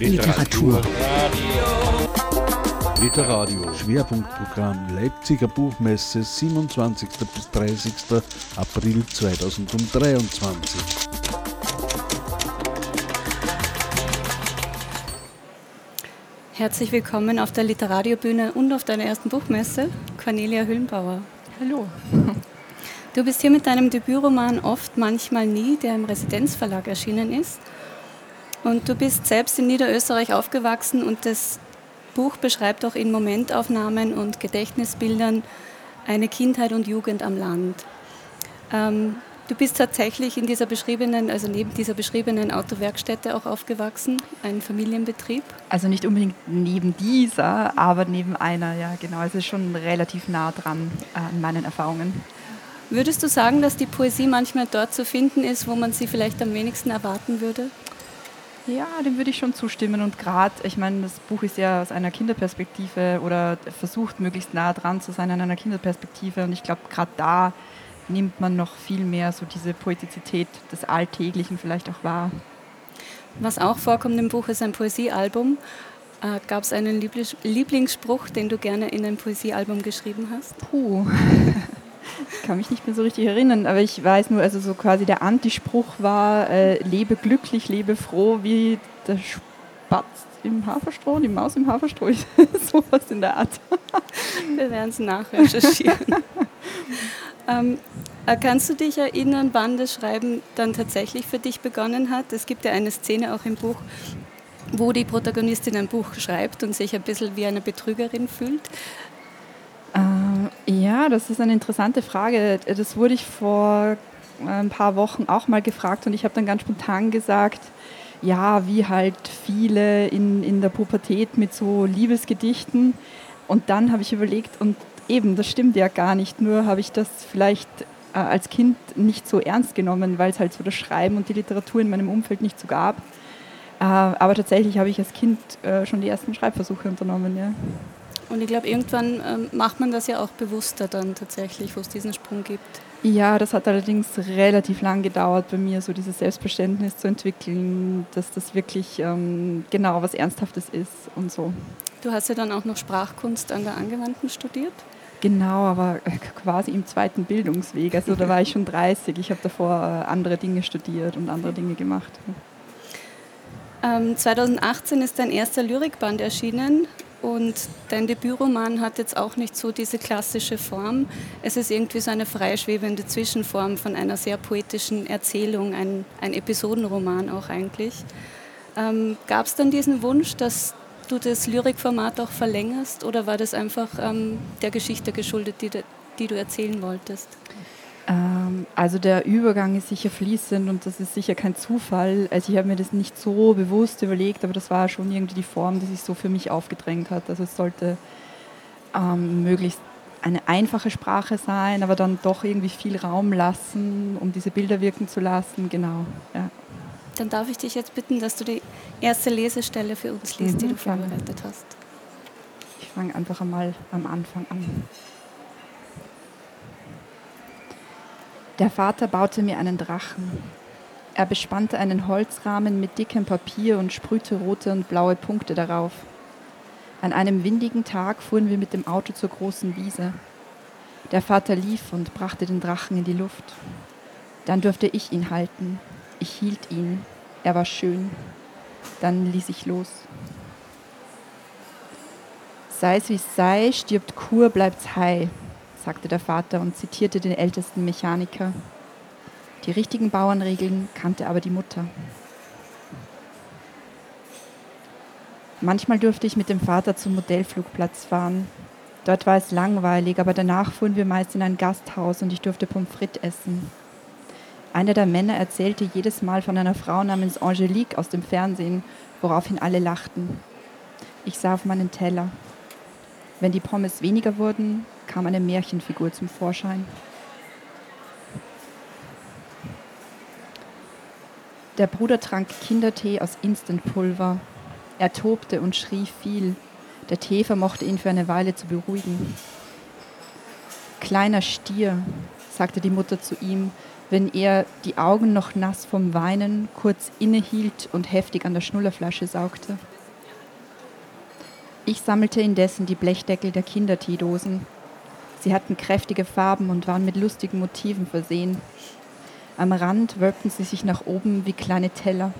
Literatur. Literadio. Schwerpunktprogramm Leipziger Buchmesse 27. bis 30. April 2023. Herzlich willkommen auf der Literariobühne und auf deiner ersten Buchmesse, Cornelia Hüllenbauer. Hallo. Du bist hier mit deinem Debütroman Oft, manchmal nie, der im Residenzverlag erschienen ist. Und du bist selbst in Niederösterreich aufgewachsen und das Buch beschreibt auch in Momentaufnahmen und Gedächtnisbildern eine Kindheit und Jugend am Land. Ähm, du bist tatsächlich in dieser beschriebenen, also neben dieser beschriebenen Autowerkstätte auch aufgewachsen, ein Familienbetrieb? Also nicht unbedingt neben dieser, aber neben einer, ja genau. Es ist schon relativ nah dran äh, an meinen Erfahrungen. Würdest du sagen, dass die Poesie manchmal dort zu finden ist, wo man sie vielleicht am wenigsten erwarten würde? Ja, dem würde ich schon zustimmen. Und gerade, ich meine, das Buch ist ja aus einer Kinderperspektive oder versucht möglichst nah dran zu sein an einer Kinderperspektive. Und ich glaube, gerade da nimmt man noch viel mehr so diese Poetizität des Alltäglichen vielleicht auch wahr. Was auch vorkommt im Buch ist ein Poesiealbum. Äh, Gab es einen Lieblingsspruch, den du gerne in ein Poesiealbum geschrieben hast? Puh. Ich kann mich nicht mehr so richtig erinnern, aber ich weiß nur, also so quasi der Antispruch war, äh, lebe glücklich, lebe froh, wie der Spatz im Haferstroh, die Maus im Haferstroh, sowas in der Art. Wir werden es nachrecherchieren. ähm, äh, kannst du dich erinnern, wann das Schreiben dann tatsächlich für dich begonnen hat? Es gibt ja eine Szene auch im Buch, wo die Protagonistin ein Buch schreibt und sich ein bisschen wie eine Betrügerin fühlt. Ja, das ist eine interessante Frage. Das wurde ich vor äh, ein paar Wochen auch mal gefragt und ich habe dann ganz spontan gesagt, ja, wie halt viele in, in der Pubertät mit so Liebesgedichten. Und dann habe ich überlegt, und eben, das stimmt ja gar nicht, nur habe ich das vielleicht äh, als Kind nicht so ernst genommen, weil es halt so das Schreiben und die Literatur in meinem Umfeld nicht so gab. Äh, aber tatsächlich habe ich als Kind äh, schon die ersten Schreibversuche unternommen, ja. Und ich glaube, irgendwann ähm, macht man das ja auch bewusster dann tatsächlich, wo es diesen Sprung gibt. Ja, das hat allerdings relativ lang gedauert bei mir, so dieses Selbstverständnis zu entwickeln, dass das wirklich ähm, genau was Ernsthaftes ist und so. Du hast ja dann auch noch Sprachkunst an der Angewandten studiert? Genau, aber äh, quasi im zweiten Bildungsweg. Also da war ich schon 30. Ich habe davor äh, andere Dinge studiert und andere Dinge gemacht. Ähm, 2018 ist dein erster Lyrikband erschienen und dein Debütroman hat jetzt auch nicht so diese klassische Form. Es ist irgendwie so eine freischwebende Zwischenform von einer sehr poetischen Erzählung, ein, ein Episodenroman auch eigentlich. Ähm, Gab es dann diesen Wunsch, dass du das Lyrikformat auch verlängerst oder war das einfach ähm, der Geschichte geschuldet, die, die du erzählen wolltest? Ähm, also der Übergang ist sicher fließend und das ist sicher kein Zufall. Also ich habe mir das nicht so bewusst überlegt, aber das war schon irgendwie die Form, die sich so für mich aufgedrängt hat. Also es sollte ähm, möglichst eine einfache Sprache sein, aber dann doch irgendwie viel Raum lassen, um diese Bilder wirken zu lassen. Genau. Ja. Dann darf ich dich jetzt bitten, dass du die erste Lesestelle für uns liest, mhm, die du vorbereitet hast. Ich fange einfach einmal am Anfang an. Der Vater baute mir einen Drachen. Er bespannte einen Holzrahmen mit dickem Papier und sprühte rote und blaue Punkte darauf. An einem windigen Tag fuhren wir mit dem Auto zur großen Wiese. Der Vater lief und brachte den Drachen in die Luft. Dann durfte ich ihn halten. Ich hielt ihn. Er war schön. Dann ließ ich los. Sei es wie es sei, stirbt Kur, bleibt's heil sagte der Vater und zitierte den ältesten Mechaniker. Die richtigen Bauernregeln kannte aber die Mutter. Manchmal durfte ich mit dem Vater zum Modellflugplatz fahren. Dort war es langweilig, aber danach fuhren wir meist in ein Gasthaus und ich durfte Pommes frites essen. Einer der Männer erzählte jedes Mal von einer Frau namens Angelique aus dem Fernsehen, woraufhin alle lachten. Ich sah auf meinen Teller. Wenn die Pommes weniger wurden, kam eine Märchenfigur zum Vorschein. Der Bruder trank Kindertee aus Instantpulver. Er tobte und schrie viel. Der Tee vermochte ihn für eine Weile zu beruhigen. Kleiner Stier, sagte die Mutter zu ihm, wenn er, die Augen noch nass vom Weinen, kurz innehielt und heftig an der Schnullerflasche saugte. Ich sammelte indessen die Blechdeckel der Kinderteedosen. Sie hatten kräftige Farben und waren mit lustigen Motiven versehen. Am Rand wölbten sie sich nach oben wie kleine Teller.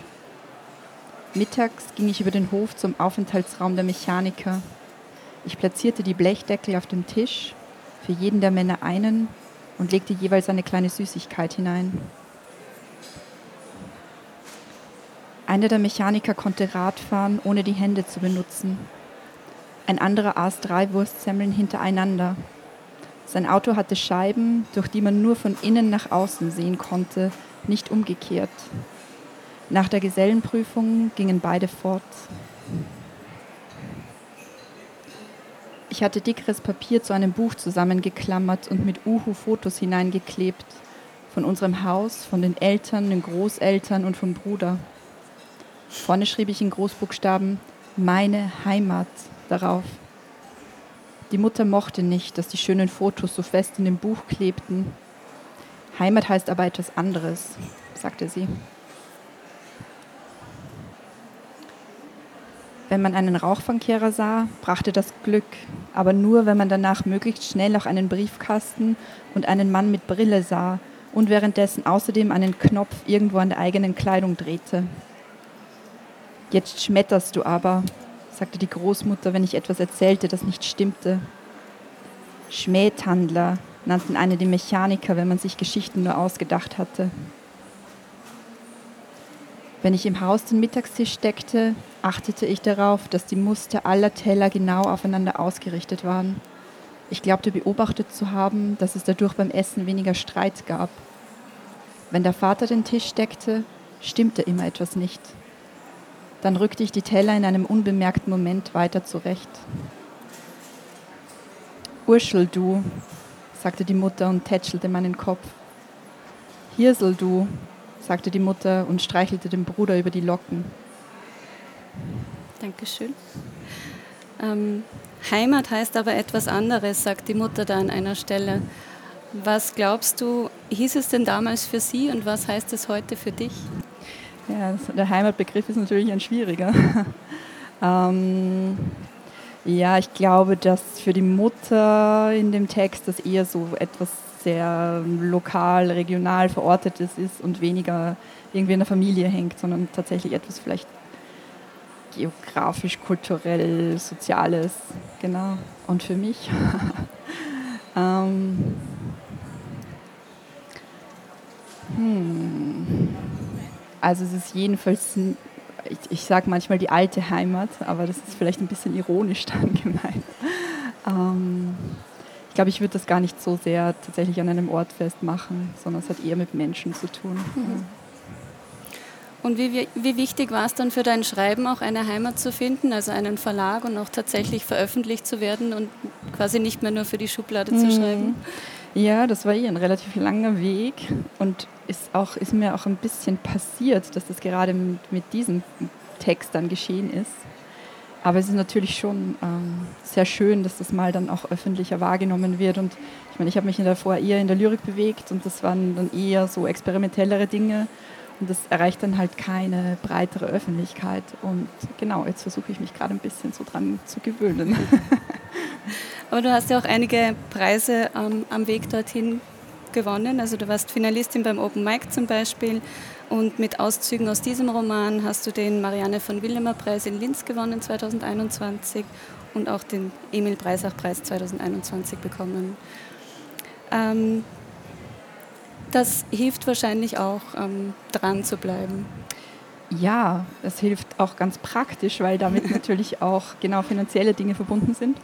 Mittags ging ich über den Hof zum Aufenthaltsraum der Mechaniker. Ich platzierte die Blechdeckel auf dem Tisch, für jeden der Männer einen und legte jeweils eine kleine Süßigkeit hinein. Einer der Mechaniker konnte Radfahren, ohne die Hände zu benutzen. Ein anderer aß drei Wurstsemmeln hintereinander. Sein Auto hatte Scheiben, durch die man nur von innen nach außen sehen konnte, nicht umgekehrt. Nach der Gesellenprüfung gingen beide fort. Ich hatte dickeres Papier zu einem Buch zusammengeklammert und mit Uhu-Fotos hineingeklebt. Von unserem Haus, von den Eltern, den Großeltern und vom Bruder. Vorne schrieb ich in Großbuchstaben meine Heimat darauf. Die Mutter mochte nicht, dass die schönen Fotos so fest in dem Buch klebten. Heimat heißt aber etwas anderes, sagte sie. Wenn man einen Rauchfangkehrer sah, brachte das Glück, aber nur, wenn man danach möglichst schnell auch einen Briefkasten und einen Mann mit Brille sah und währenddessen außerdem einen Knopf irgendwo an der eigenen Kleidung drehte. Jetzt schmetterst du aber, sagte die Großmutter, wenn ich etwas erzählte, das nicht stimmte. Schmähtandler nannten eine die Mechaniker, wenn man sich Geschichten nur ausgedacht hatte. Wenn ich im Haus den Mittagstisch deckte, achtete ich darauf, dass die Muster aller Teller genau aufeinander ausgerichtet waren. Ich glaubte beobachtet zu haben, dass es dadurch beim Essen weniger Streit gab. Wenn der Vater den Tisch deckte, stimmte immer etwas nicht. Dann rückte ich die Teller in einem unbemerkten Moment weiter zurecht. Urschel, du, sagte die Mutter und tätschelte meinen Kopf. Hirsel, du, sagte die Mutter und streichelte dem Bruder über die Locken. Dankeschön. Ähm, Heimat heißt aber etwas anderes, sagt die Mutter da an einer Stelle. Was glaubst du, hieß es denn damals für sie und was heißt es heute für dich? Ja, der Heimatbegriff ist natürlich ein schwieriger. ähm, ja, ich glaube, dass für die Mutter in dem Text das eher so etwas sehr lokal, regional verortetes ist und weniger irgendwie in der Familie hängt, sondern tatsächlich etwas vielleicht geografisch, kulturell, soziales, genau. Und für mich. ähm, hm. Also es ist jedenfalls, ich, ich sage manchmal die alte Heimat, aber das ist vielleicht ein bisschen ironisch dann gemeint. Ähm, ich glaube, ich würde das gar nicht so sehr tatsächlich an einem Ort festmachen, sondern es hat eher mit Menschen zu tun. Mhm. Und wie, wie wichtig war es dann für dein Schreiben auch eine Heimat zu finden, also einen Verlag und auch tatsächlich veröffentlicht zu werden und quasi nicht mehr nur für die Schublade zu mhm. schreiben? Ja, das war eh ein relativ langer Weg und ist, auch, ist mir auch ein bisschen passiert, dass das gerade mit diesem Text dann geschehen ist. Aber es ist natürlich schon ähm, sehr schön, dass das mal dann auch öffentlicher wahrgenommen wird. Und ich meine, ich habe mich in davor eher in der Lyrik bewegt und das waren dann eher so experimentellere Dinge. Und das erreicht dann halt keine breitere Öffentlichkeit. Und genau, jetzt versuche ich mich gerade ein bisschen so dran zu gewöhnen. Aber du hast ja auch einige Preise ähm, am Weg dorthin gewonnen. Also du warst Finalistin beim Open Mic zum Beispiel und mit Auszügen aus diesem Roman hast du den Marianne von Willemer Preis in Linz gewonnen 2021 und auch den Emil Breisach Preis 2021 bekommen. Ähm, das hilft wahrscheinlich auch, ähm, dran zu bleiben. Ja, es hilft auch ganz praktisch, weil damit natürlich auch genau finanzielle Dinge verbunden sind.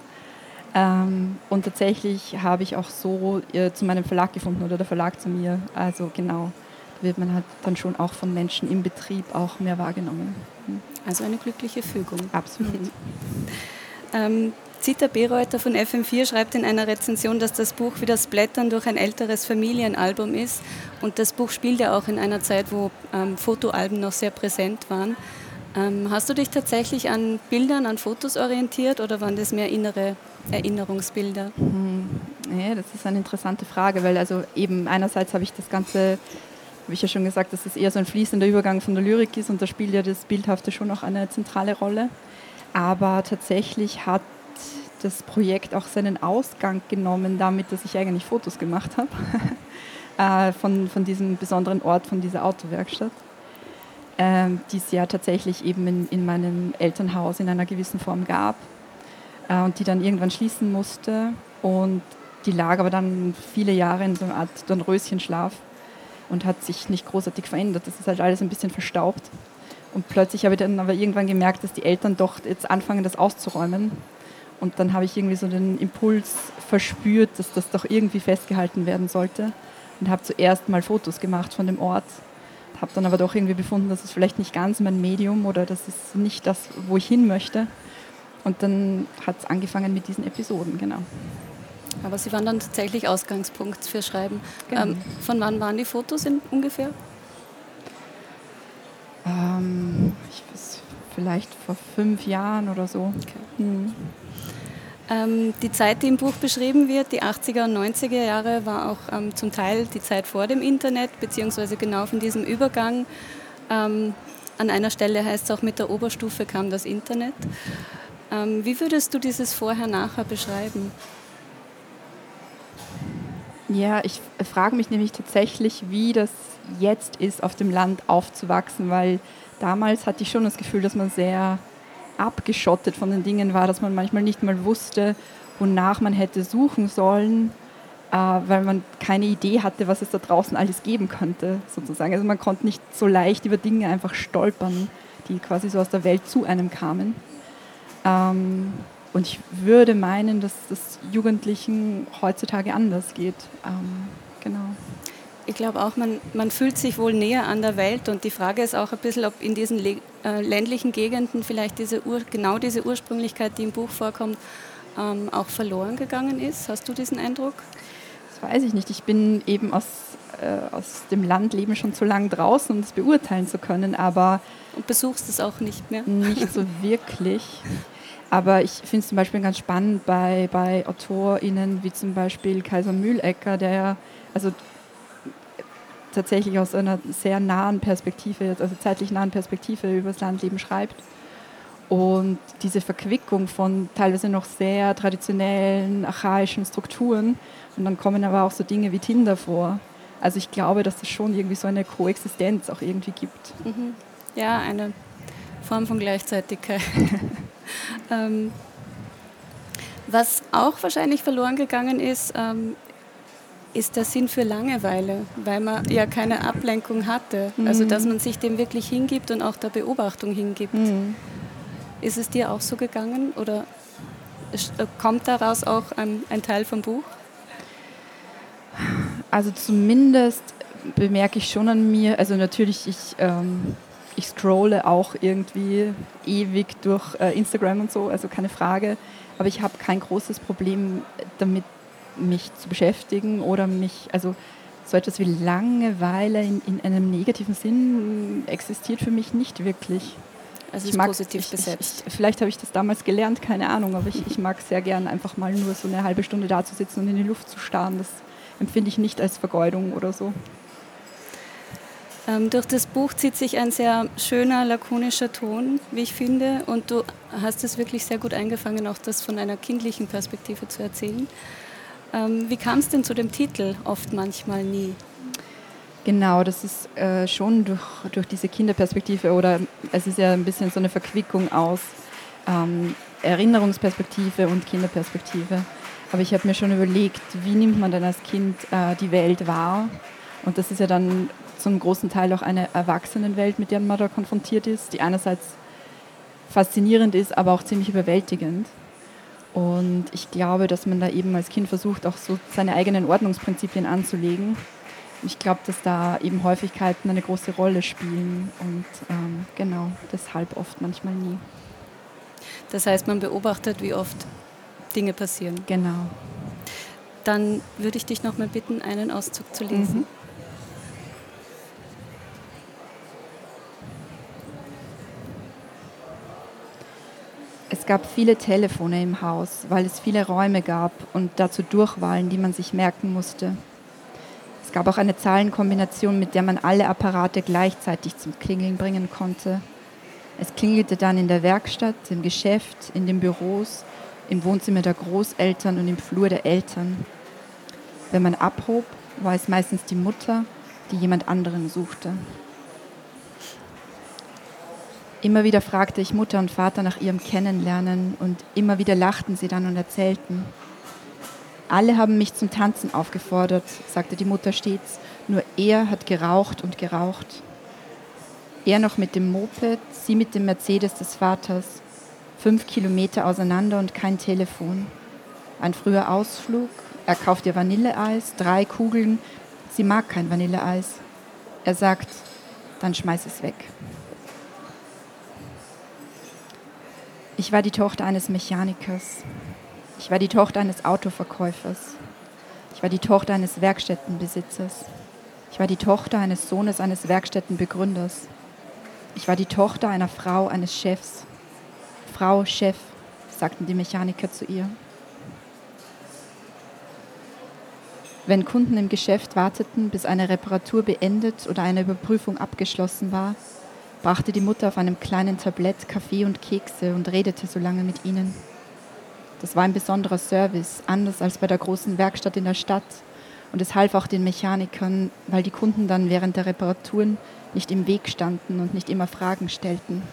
Ähm, und tatsächlich habe ich auch so äh, zu meinem Verlag gefunden oder der Verlag zu mir. Also genau, da wird man halt dann schon auch von Menschen im Betrieb auch mehr wahrgenommen. Hm. Also eine glückliche Fügung. Absolut. ähm, Zita Bereuter von FM4 schreibt in einer Rezension, dass das Buch wie das Blättern durch ein älteres Familienalbum ist. Und das Buch spielt ja auch in einer Zeit, wo ähm, Fotoalben noch sehr präsent waren. Ähm, hast du dich tatsächlich an Bildern, an Fotos orientiert oder waren das mehr innere Erinnerungsbilder? Hm, ja, das ist eine interessante Frage, weil also eben einerseits habe ich das Ganze, habe ich ja schon gesagt, dass es eher so ein fließender Übergang von der Lyrik ist und da spielt ja das Bildhafte schon auch eine zentrale Rolle. Aber tatsächlich hat das Projekt auch seinen Ausgang genommen, damit dass ich eigentlich Fotos gemacht habe äh, von, von diesem besonderen Ort, von dieser Autowerkstatt, ähm, die es ja tatsächlich eben in, in meinem Elternhaus in einer gewissen Form gab äh, und die dann irgendwann schließen musste. Und die lag aber dann viele Jahre in so einer Art Dornröschenschlaf und hat sich nicht großartig verändert. Das ist halt alles ein bisschen verstaubt. Und plötzlich habe ich dann aber irgendwann gemerkt, dass die Eltern doch jetzt anfangen, das auszuräumen. Und dann habe ich irgendwie so den Impuls verspürt, dass das doch irgendwie festgehalten werden sollte. Und habe zuerst mal Fotos gemacht von dem Ort. Habe dann aber doch irgendwie befunden, dass es vielleicht nicht ganz mein Medium oder das ist nicht das, wo ich hin möchte. Und dann hat es angefangen mit diesen Episoden, genau. Aber Sie waren dann tatsächlich Ausgangspunkt für Schreiben. Genau. Ähm, von wann waren die Fotos in, ungefähr? Ähm, ich weiß, vielleicht vor fünf Jahren oder so. Okay. Hm. Ähm, die Zeit, die im Buch beschrieben wird, die 80er und 90er Jahre, war auch ähm, zum Teil die Zeit vor dem Internet, beziehungsweise genau von diesem Übergang. Ähm, an einer Stelle heißt es auch, mit der Oberstufe kam das Internet. Ähm, wie würdest du dieses Vorher-Nachher beschreiben? Ja, ich frage mich nämlich tatsächlich, wie das jetzt ist, auf dem Land aufzuwachsen, weil damals hatte ich schon das Gefühl, dass man sehr abgeschottet von den Dingen war, dass man manchmal nicht mal wusste, wonach man hätte suchen sollen, äh, weil man keine Idee hatte, was es da draußen alles geben könnte, sozusagen. Also man konnte nicht so leicht über Dinge einfach stolpern, die quasi so aus der Welt zu einem kamen. Ähm, und ich würde meinen, dass das Jugendlichen heutzutage anders geht. Ähm, genau. Ich glaube auch, man, man fühlt sich wohl näher an der Welt und die Frage ist auch ein bisschen, ob in diesen äh, ländlichen Gegenden vielleicht diese Ur genau diese Ursprünglichkeit, die im Buch vorkommt, ähm, auch verloren gegangen ist. Hast du diesen Eindruck? Das weiß ich nicht. Ich bin eben aus, äh, aus dem Landleben schon zu lang draußen, um das beurteilen zu können, aber... Und besuchst es auch nicht mehr? Nicht so wirklich. Aber ich finde es zum Beispiel ganz spannend bei, bei AutorInnen wie zum Beispiel Kaiser Mühlecker, der ja also tatsächlich aus einer sehr nahen Perspektive, also zeitlich nahen Perspektive über das Landleben schreibt. Und diese Verquickung von teilweise noch sehr traditionellen, archaischen Strukturen. Und dann kommen aber auch so Dinge wie Tinder vor. Also ich glaube, dass es schon irgendwie so eine Koexistenz auch irgendwie gibt. Mhm. Ja, eine Form von Gleichzeitigkeit. ähm, was auch wahrscheinlich verloren gegangen ist, ähm, ist der Sinn für Langeweile, weil man ja keine Ablenkung hatte. Mhm. Also dass man sich dem wirklich hingibt und auch der Beobachtung hingibt. Mhm. Ist es dir auch so gegangen oder äh, kommt daraus auch ein, ein Teil vom Buch? Also zumindest bemerke ich schon an mir, also natürlich, ich ähm, ich scrolle auch irgendwie ewig durch äh, Instagram und so, also keine Frage. Aber ich habe kein großes Problem damit, mich zu beschäftigen oder mich, also so etwas wie Langeweile in, in einem negativen Sinn existiert für mich nicht wirklich. Also ich mag, positiv ich, besetzt. Ich, vielleicht habe ich das damals gelernt, keine Ahnung, aber ich, ich mag sehr gern einfach mal nur so eine halbe Stunde da zu sitzen und in die Luft zu starren. Das empfinde ich nicht als Vergeudung oder so. Ähm, durch das Buch zieht sich ein sehr schöner, lakonischer Ton, wie ich finde. Und du hast es wirklich sehr gut eingefangen, auch das von einer kindlichen Perspektive zu erzählen. Ähm, wie kam es denn zu dem Titel Oft, manchmal, nie? Genau, das ist äh, schon durch, durch diese Kinderperspektive oder es ist ja ein bisschen so eine Verquickung aus ähm, Erinnerungsperspektive und Kinderperspektive. Aber ich habe mir schon überlegt, wie nimmt man denn als Kind äh, die Welt wahr? Und das ist ja dann zum großen Teil auch eine Erwachsenenwelt, mit der man da konfrontiert ist, die einerseits faszinierend ist, aber auch ziemlich überwältigend. Und ich glaube, dass man da eben als Kind versucht, auch so seine eigenen Ordnungsprinzipien anzulegen. Ich glaube, dass da eben Häufigkeiten eine große Rolle spielen und ähm, genau, deshalb oft manchmal nie. Das heißt, man beobachtet, wie oft Dinge passieren. Genau. Dann würde ich dich noch mal bitten, einen Auszug zu lesen. Mhm. Es gab viele Telefone im Haus, weil es viele Räume gab und dazu Durchwahlen, die man sich merken musste. Es gab auch eine Zahlenkombination, mit der man alle Apparate gleichzeitig zum Klingeln bringen konnte. Es klingelte dann in der Werkstatt, im Geschäft, in den Büros, im Wohnzimmer der Großeltern und im Flur der Eltern. Wenn man abhob, war es meistens die Mutter, die jemand anderen suchte. Immer wieder fragte ich Mutter und Vater nach ihrem Kennenlernen und immer wieder lachten sie dann und erzählten. Alle haben mich zum Tanzen aufgefordert, sagte die Mutter stets, nur er hat geraucht und geraucht. Er noch mit dem Moped, sie mit dem Mercedes des Vaters. Fünf Kilometer auseinander und kein Telefon. Ein früher Ausflug, er kauft ihr Vanilleeis, drei Kugeln. Sie mag kein Vanilleeis. Er sagt, dann schmeiß es weg. Ich war die Tochter eines Mechanikers. Ich war die Tochter eines Autoverkäufers. Ich war die Tochter eines Werkstättenbesitzers. Ich war die Tochter eines Sohnes eines Werkstättenbegründers. Ich war die Tochter einer Frau eines Chefs. Frau Chef, sagten die Mechaniker zu ihr. Wenn Kunden im Geschäft warteten, bis eine Reparatur beendet oder eine Überprüfung abgeschlossen war, brachte die Mutter auf einem kleinen Tablett Kaffee und Kekse und redete so lange mit ihnen. Das war ein besonderer Service, anders als bei der großen Werkstatt in der Stadt. Und es half auch den Mechanikern, weil die Kunden dann während der Reparaturen nicht im Weg standen und nicht immer Fragen stellten.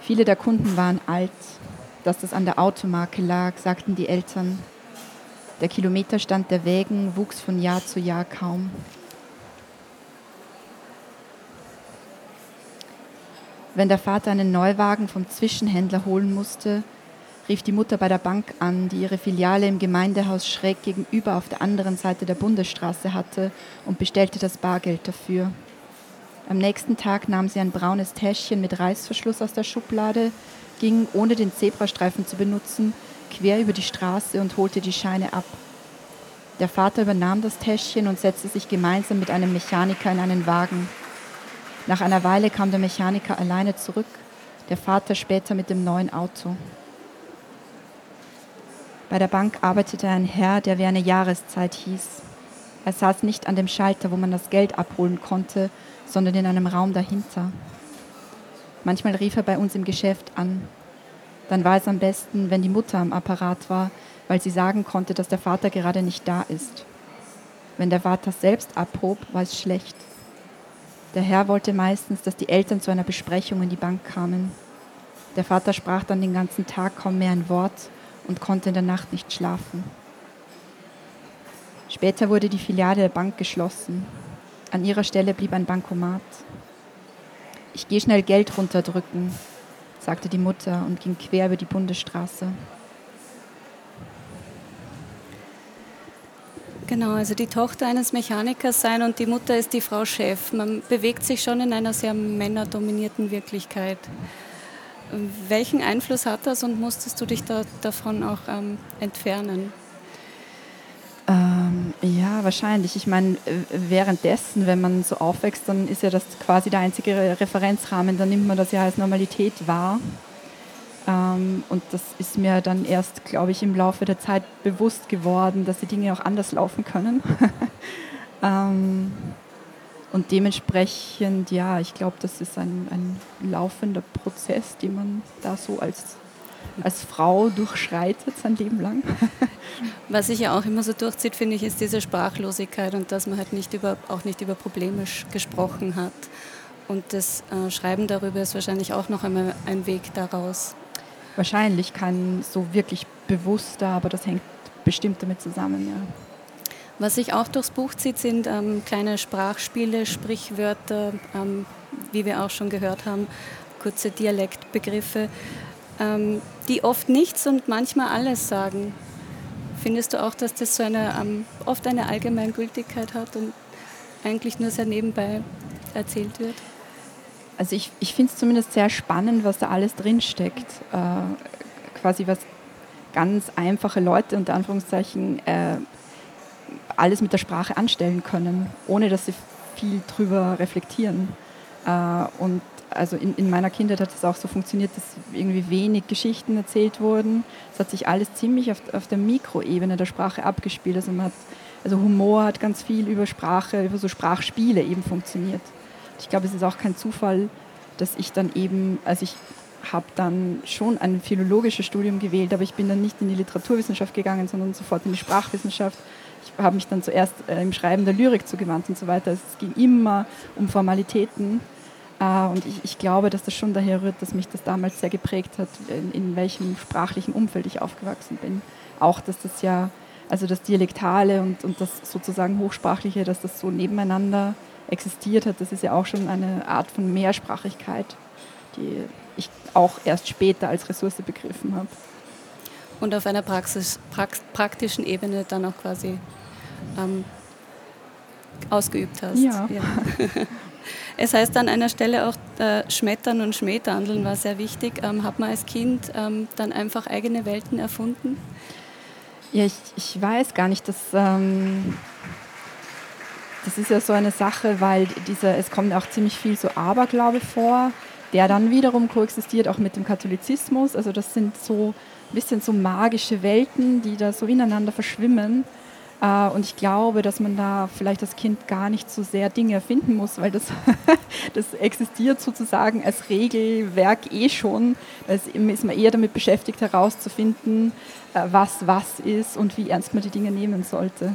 Viele der Kunden waren alt. Dass das an der Automarke lag, sagten die Eltern. Der Kilometerstand der Wägen wuchs von Jahr zu Jahr kaum. Wenn der Vater einen Neuwagen vom Zwischenhändler holen musste, rief die Mutter bei der Bank an, die ihre Filiale im Gemeindehaus schräg gegenüber auf der anderen Seite der Bundesstraße hatte und bestellte das Bargeld dafür. Am nächsten Tag nahm sie ein braunes Täschchen mit Reißverschluss aus der Schublade, ging, ohne den Zebrastreifen zu benutzen, quer über die Straße und holte die Scheine ab. Der Vater übernahm das Täschchen und setzte sich gemeinsam mit einem Mechaniker in einen Wagen. Nach einer Weile kam der Mechaniker alleine zurück, der Vater später mit dem neuen Auto. Bei der Bank arbeitete ein Herr, der wie eine Jahreszeit hieß. Er saß nicht an dem Schalter, wo man das Geld abholen konnte, sondern in einem Raum dahinter. Manchmal rief er bei uns im Geschäft an. Dann war es am besten, wenn die Mutter am Apparat war, weil sie sagen konnte, dass der Vater gerade nicht da ist. Wenn der Vater selbst abhob, war es schlecht. Der Herr wollte meistens, dass die Eltern zu einer Besprechung in die Bank kamen. Der Vater sprach dann den ganzen Tag kaum mehr ein Wort und konnte in der Nacht nicht schlafen. Später wurde die Filiale der Bank geschlossen. An ihrer Stelle blieb ein Bankomat. Ich gehe schnell Geld runterdrücken, sagte die Mutter und ging quer über die Bundesstraße. Genau, also die Tochter eines Mechanikers sein und die Mutter ist die Frau Chef. Man bewegt sich schon in einer sehr männerdominierten Wirklichkeit. Welchen Einfluss hat das und musstest du dich da, davon auch ähm, entfernen? Ähm, ja, wahrscheinlich. Ich meine, währenddessen, wenn man so aufwächst, dann ist ja das quasi der einzige Referenzrahmen, dann nimmt man das ja als Normalität wahr. Ähm, und das ist mir dann erst, glaube ich, im Laufe der Zeit bewusst geworden, dass die Dinge auch anders laufen können. ähm, und dementsprechend, ja, ich glaube, das ist ein, ein laufender Prozess, den man da so als, als Frau durchschreitet sein Leben lang. Was sich ja auch immer so durchzieht, finde ich, ist diese Sprachlosigkeit und dass man halt nicht über, auch nicht über Probleme gesprochen hat. Und das äh, Schreiben darüber ist wahrscheinlich auch noch einmal ein Weg daraus. Wahrscheinlich kein so wirklich bewusster, aber das hängt bestimmt damit zusammen, ja. Was sich auch durchs Buch zieht, sind ähm, kleine Sprachspiele, Sprichwörter, ähm, wie wir auch schon gehört haben, kurze Dialektbegriffe, ähm, die oft nichts und manchmal alles sagen. Findest du auch, dass das so eine, ähm, oft eine Allgemeingültigkeit hat und eigentlich nur sehr nebenbei erzählt wird? Also ich, ich finde es zumindest sehr spannend, was da alles drinsteckt. Äh, quasi was ganz einfache Leute unter Anführungszeichen äh, alles mit der Sprache anstellen können, ohne dass sie viel drüber reflektieren. Äh, und also in, in, meiner Kindheit hat es auch so funktioniert, dass irgendwie wenig Geschichten erzählt wurden. Es hat sich alles ziemlich auf, auf der Mikroebene der Sprache abgespielt. Also, hat, also Humor hat ganz viel über Sprache, über so Sprachspiele eben funktioniert. Ich glaube, es ist auch kein Zufall, dass ich dann eben, also ich habe dann schon ein philologisches Studium gewählt, aber ich bin dann nicht in die Literaturwissenschaft gegangen, sondern sofort in die Sprachwissenschaft. Ich habe mich dann zuerst äh, im Schreiben der Lyrik zugewandt und so weiter. Also es ging immer um Formalitäten. Äh, und ich, ich, glaube, dass das schon daher rührt, dass mich das damals sehr geprägt hat, in, in welchem sprachlichen Umfeld ich aufgewachsen bin. Auch, dass das ja, also das Dialektale und, und das sozusagen Hochsprachliche, dass das so nebeneinander existiert hat, das ist ja auch schon eine Art von Mehrsprachigkeit, die ich auch erst später als Ressource begriffen habe. Und auf einer Praxis, praktischen Ebene dann auch quasi ähm, ausgeübt hast. Ja. ja. Es heißt an einer Stelle auch, äh, Schmettern und Schmähtandeln war sehr wichtig. Ähm, hat man als Kind ähm, dann einfach eigene Welten erfunden? Ja, ich, ich weiß gar nicht, dass. Das ist ja so eine Sache, weil dieser, es kommt auch ziemlich viel so Aberglaube vor der dann wiederum koexistiert auch mit dem Katholizismus. Also das sind so ein bisschen so magische Welten, die da so ineinander verschwimmen. Äh, und ich glaube, dass man da vielleicht als Kind gar nicht so sehr Dinge erfinden muss, weil das, das existiert sozusagen als Regelwerk eh schon. Da ist man eher damit beschäftigt herauszufinden, äh, was was ist und wie ernst man die Dinge nehmen sollte.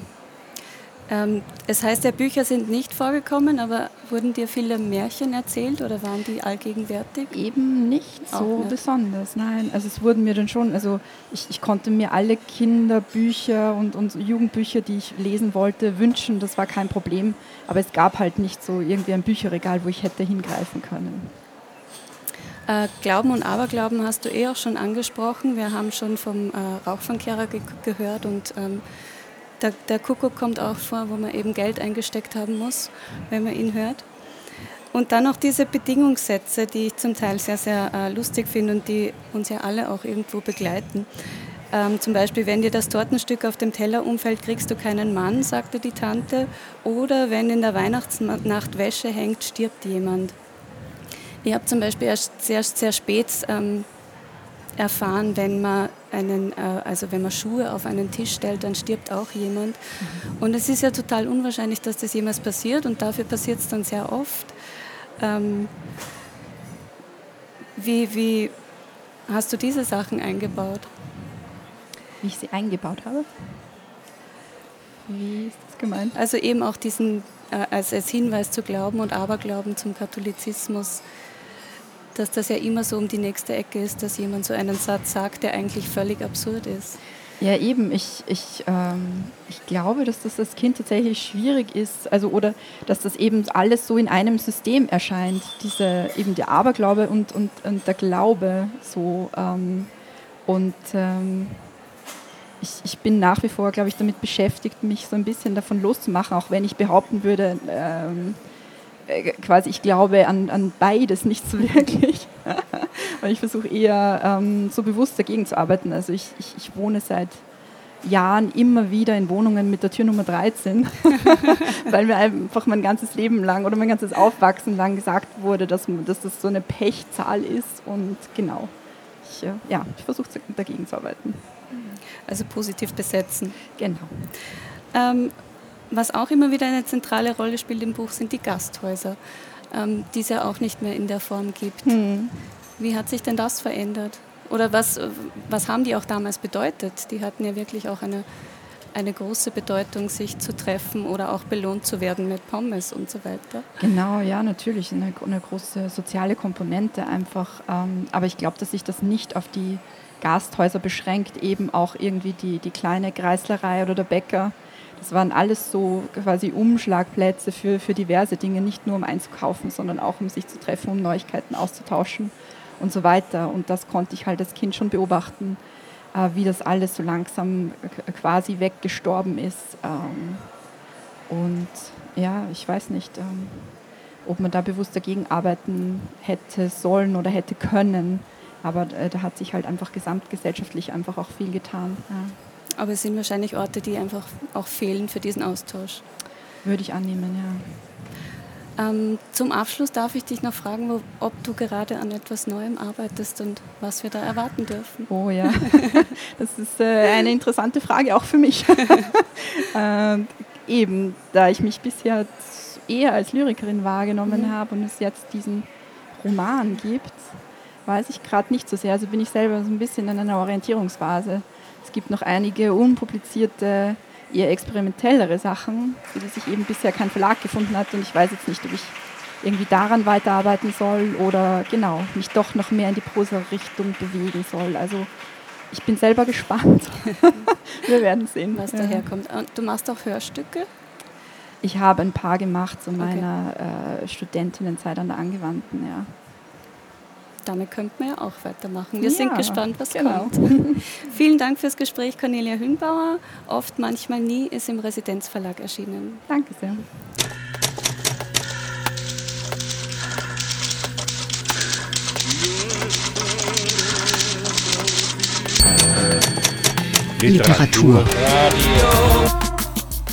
Ähm, es heißt ja, Bücher sind nicht vorgekommen, aber wurden dir viele Märchen erzählt oder waren die allgegenwärtig? Eben nicht so nicht. besonders, nein. Also es wurden mir dann schon, also ich, ich konnte mir alle Kinderbücher und, und Jugendbücher, die ich lesen wollte, wünschen, das war kein Problem. Aber es gab halt nicht so irgendwie ein Bücherregal, wo ich hätte hingreifen können. Äh, Glauben und Aberglauben hast du eh auch schon angesprochen. Wir haben schon vom äh, Rauchfangkehrer ge gehört und ähm, der, der Kuckuck kommt auch vor, wo man eben Geld eingesteckt haben muss, wenn man ihn hört. Und dann noch diese Bedingungssätze, die ich zum Teil sehr, sehr äh, lustig finde und die uns ja alle auch irgendwo begleiten. Ähm, zum Beispiel, wenn dir das Tortenstück auf dem Teller umfällt, kriegst du keinen Mann, sagte die Tante. Oder wenn in der Weihnachtsnacht Wäsche hängt, stirbt jemand. Ich habe zum Beispiel erst sehr, sehr spät ähm, erfahren, wenn man einen, äh, also wenn man Schuhe auf einen Tisch stellt, dann stirbt auch jemand. Mhm. Und es ist ja total unwahrscheinlich, dass das jemals passiert und dafür passiert es dann sehr oft. Ähm, wie, wie hast du diese Sachen eingebaut? Wie ich sie eingebaut habe? Wie ist das gemeint? Also eben auch diesen, äh, als, als Hinweis zu Glauben und Aberglauben zum Katholizismus dass das ja immer so um die nächste Ecke ist, dass jemand so einen Satz sagt, der eigentlich völlig absurd ist. Ja, eben. Ich, ich, ähm, ich glaube, dass das als Kind tatsächlich schwierig ist, also oder dass das eben alles so in einem System erscheint. Diese eben der Aberglaube und, und, und der Glaube so. Ähm, und ähm, ich, ich bin nach wie vor, glaube ich, damit beschäftigt, mich so ein bisschen davon loszumachen, auch wenn ich behaupten würde, ähm, äh, quasi, ich glaube an, an beides nicht so wirklich. Weil ich versuche eher ähm, so bewusst dagegen zu arbeiten. Also ich, ich, ich, wohne seit Jahren immer wieder in Wohnungen mit der Tür Nummer 13, weil mir einfach mein ganzes Leben lang oder mein ganzes Aufwachsen lang gesagt wurde, dass, dass das so eine Pechzahl ist. Und genau, ich, äh, ja, ich versuche dagegen zu arbeiten. Also positiv besetzen. Genau. Ähm, was auch immer wieder eine zentrale Rolle spielt im Buch, sind die Gasthäuser, ähm, die es ja auch nicht mehr in der Form gibt. Hm. Wie hat sich denn das verändert? Oder was, was haben die auch damals bedeutet? Die hatten ja wirklich auch eine, eine große Bedeutung, sich zu treffen oder auch belohnt zu werden mit Pommes und so weiter. Genau, ja, natürlich. Eine, eine große soziale Komponente einfach. Ähm, aber ich glaube, dass sich das nicht auf die Gasthäuser beschränkt, eben auch irgendwie die, die kleine Kreislerei oder der Bäcker das waren alles so quasi Umschlagplätze für, für diverse Dinge, nicht nur um einzukaufen, sondern auch um sich zu treffen, um Neuigkeiten auszutauschen und so weiter. Und das konnte ich halt als Kind schon beobachten, äh, wie das alles so langsam quasi weggestorben ist. Ähm, und ja, ich weiß nicht, ähm, ob man da bewusst dagegen arbeiten hätte sollen oder hätte können. Aber äh, da hat sich halt einfach gesamtgesellschaftlich einfach auch viel getan. Ja. Aber es sind wahrscheinlich Orte, die einfach auch fehlen für diesen Austausch. Würde ich annehmen, ja. Ähm, zum Abschluss darf ich dich noch fragen, wo, ob du gerade an etwas Neuem arbeitest und was wir da erwarten dürfen. Oh ja, das ist äh, eine interessante Frage auch für mich. äh, eben, da ich mich bisher eher als Lyrikerin wahrgenommen mhm. habe und es jetzt diesen Roman gibt, weiß ich gerade nicht so sehr. Also bin ich selber so ein bisschen in einer Orientierungsphase. Es gibt noch einige unpublizierte, eher experimentellere Sachen, für die sich eben bisher kein Verlag gefunden hat. Und ich weiß jetzt nicht, ob ich irgendwie daran weiterarbeiten soll oder genau, mich doch noch mehr in die Prosa-Richtung bewegen soll. Also ich bin selber gespannt. Wir werden sehen. Was daherkommt. Du machst auch Hörstücke? Ich habe ein paar gemacht zu meiner okay. äh, Studentinnenzeit an der Angewandten, ja. Damit könnten wir ja auch weitermachen. Wir ja, sind gespannt, was genau. kommt. Vielen Dank fürs Gespräch, Cornelia Hünbauer. Oft, manchmal nie ist im Residenzverlag erschienen. Danke sehr. Literatur.